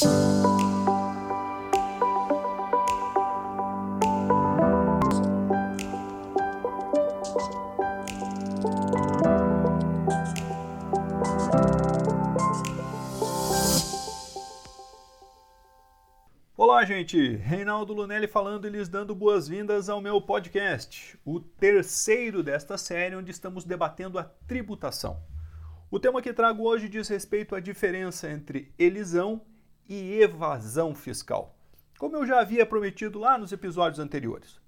Olá, gente! Reinaldo Lunelli falando e lhes dando boas-vindas ao meu podcast, o terceiro desta série onde estamos debatendo a tributação. O tema que trago hoje diz respeito à diferença entre elisão e evasão fiscal, como eu já havia prometido lá nos episódios anteriores.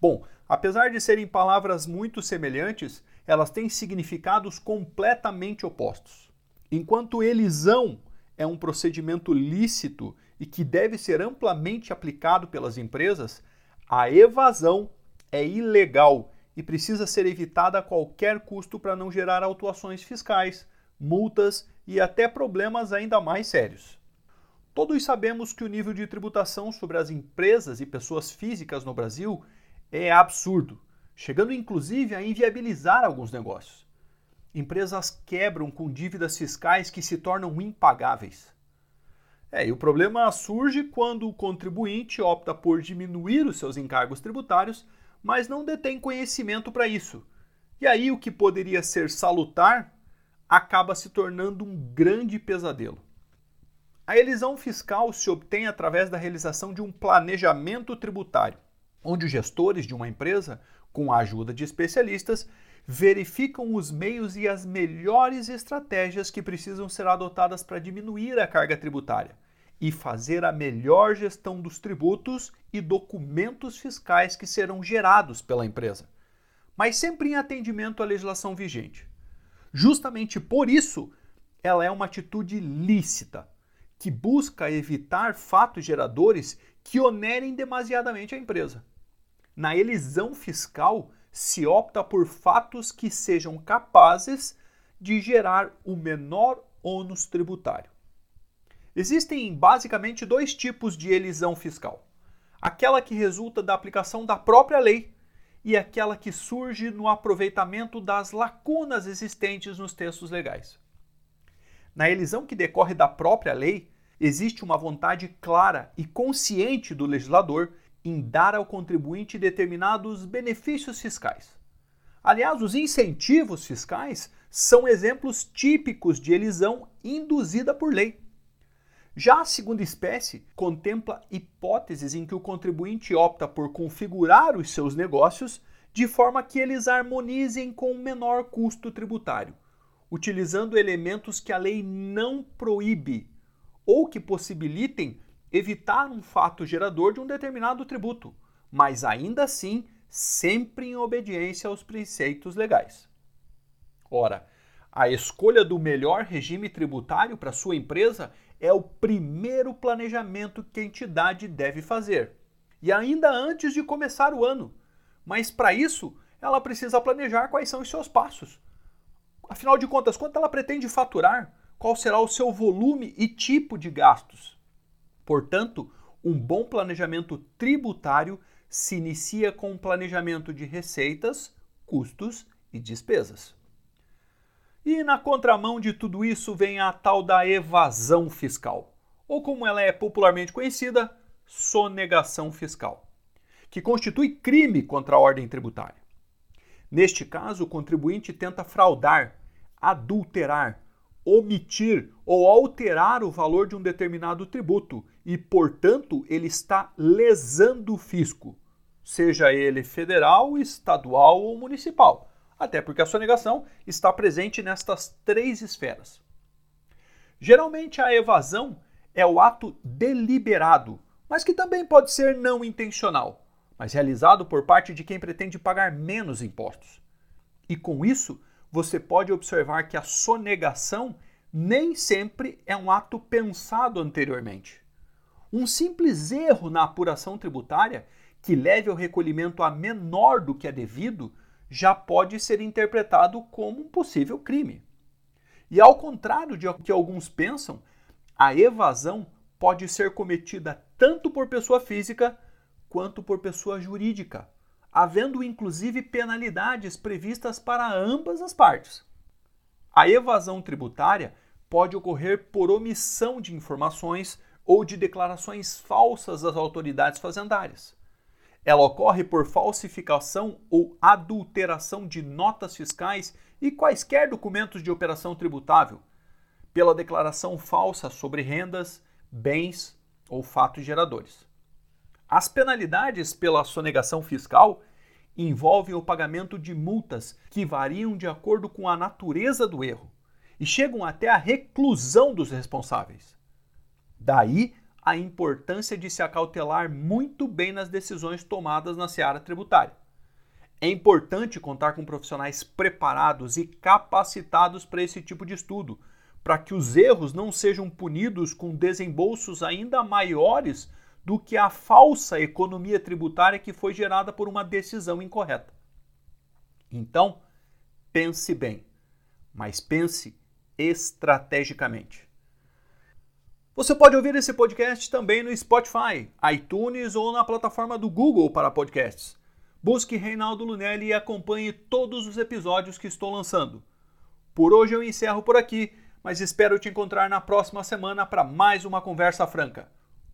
Bom, apesar de serem palavras muito semelhantes, elas têm significados completamente opostos. Enquanto elisão é um procedimento lícito e que deve ser amplamente aplicado pelas empresas, a evasão é ilegal e precisa ser evitada a qualquer custo para não gerar autuações fiscais, multas e até problemas ainda mais sérios. Todos sabemos que o nível de tributação sobre as empresas e pessoas físicas no Brasil é absurdo, chegando inclusive a inviabilizar alguns negócios. Empresas quebram com dívidas fiscais que se tornam impagáveis. É, e o problema surge quando o contribuinte opta por diminuir os seus encargos tributários, mas não detém conhecimento para isso. E aí o que poderia ser salutar acaba se tornando um grande pesadelo. A elisão fiscal se obtém através da realização de um planejamento tributário, onde os gestores de uma empresa, com a ajuda de especialistas, verificam os meios e as melhores estratégias que precisam ser adotadas para diminuir a carga tributária e fazer a melhor gestão dos tributos e documentos fiscais que serão gerados pela empresa, mas sempre em atendimento à legislação vigente. Justamente por isso, ela é uma atitude lícita, que busca evitar fatos geradores que onerem demasiadamente a empresa. Na elisão fiscal, se opta por fatos que sejam capazes de gerar o menor ônus tributário. Existem basicamente dois tipos de elisão fiscal: aquela que resulta da aplicação da própria lei e aquela que surge no aproveitamento das lacunas existentes nos textos legais. Na elisão que decorre da própria lei, existe uma vontade clara e consciente do legislador em dar ao contribuinte determinados benefícios fiscais. Aliás, os incentivos fiscais são exemplos típicos de elisão induzida por lei. Já a segunda espécie contempla hipóteses em que o contribuinte opta por configurar os seus negócios de forma que eles harmonizem com um menor custo tributário, utilizando elementos que a lei não proíbe ou que possibilitem evitar um fato gerador de um determinado tributo, mas ainda assim sempre em obediência aos preceitos legais. Ora, a escolha do melhor regime tributário para sua empresa é o primeiro planejamento que a entidade deve fazer. E ainda antes de começar o ano. Mas para isso, ela precisa planejar quais são os seus passos. Afinal de contas, quanto ela pretende faturar? Qual será o seu volume e tipo de gastos? Portanto, um bom planejamento tributário se inicia com um planejamento de receitas, custos e despesas. E na contramão de tudo isso vem a tal da evasão fiscal, ou como ela é popularmente conhecida, sonegação fiscal, que constitui crime contra a ordem tributária. Neste caso, o contribuinte tenta fraudar, adulterar, omitir ou alterar o valor de um determinado tributo e, portanto, ele está lesando o fisco, seja ele federal, estadual ou municipal até porque a sonegação está presente nestas três esferas. Geralmente a evasão é o ato deliberado, mas que também pode ser não intencional, mas realizado por parte de quem pretende pagar menos impostos. E com isso, você pode observar que a sonegação nem sempre é um ato pensado anteriormente. Um simples erro na apuração tributária que leve ao recolhimento a menor do que é devido já pode ser interpretado como um possível crime. E ao contrário de que alguns pensam, a evasão pode ser cometida tanto por pessoa física quanto por pessoa jurídica, havendo inclusive penalidades previstas para ambas as partes. A evasão tributária pode ocorrer por omissão de informações, ou de declarações falsas das autoridades fazendárias. Ela ocorre por falsificação ou adulteração de notas fiscais e quaisquer documentos de operação tributável, pela declaração falsa sobre rendas, bens ou fatos geradores. As penalidades pela sonegação fiscal envolvem o pagamento de multas que variam de acordo com a natureza do erro e chegam até a reclusão dos responsáveis. Daí a importância de se acautelar muito bem nas decisões tomadas na seara tributária. É importante contar com profissionais preparados e capacitados para esse tipo de estudo, para que os erros não sejam punidos com desembolsos ainda maiores do que a falsa economia tributária que foi gerada por uma decisão incorreta. Então, pense bem, mas pense estrategicamente. Você pode ouvir esse podcast também no Spotify, iTunes ou na plataforma do Google para podcasts. Busque Reinaldo Lunelli e acompanhe todos os episódios que estou lançando. Por hoje eu encerro por aqui, mas espero te encontrar na próxima semana para mais uma conversa franca.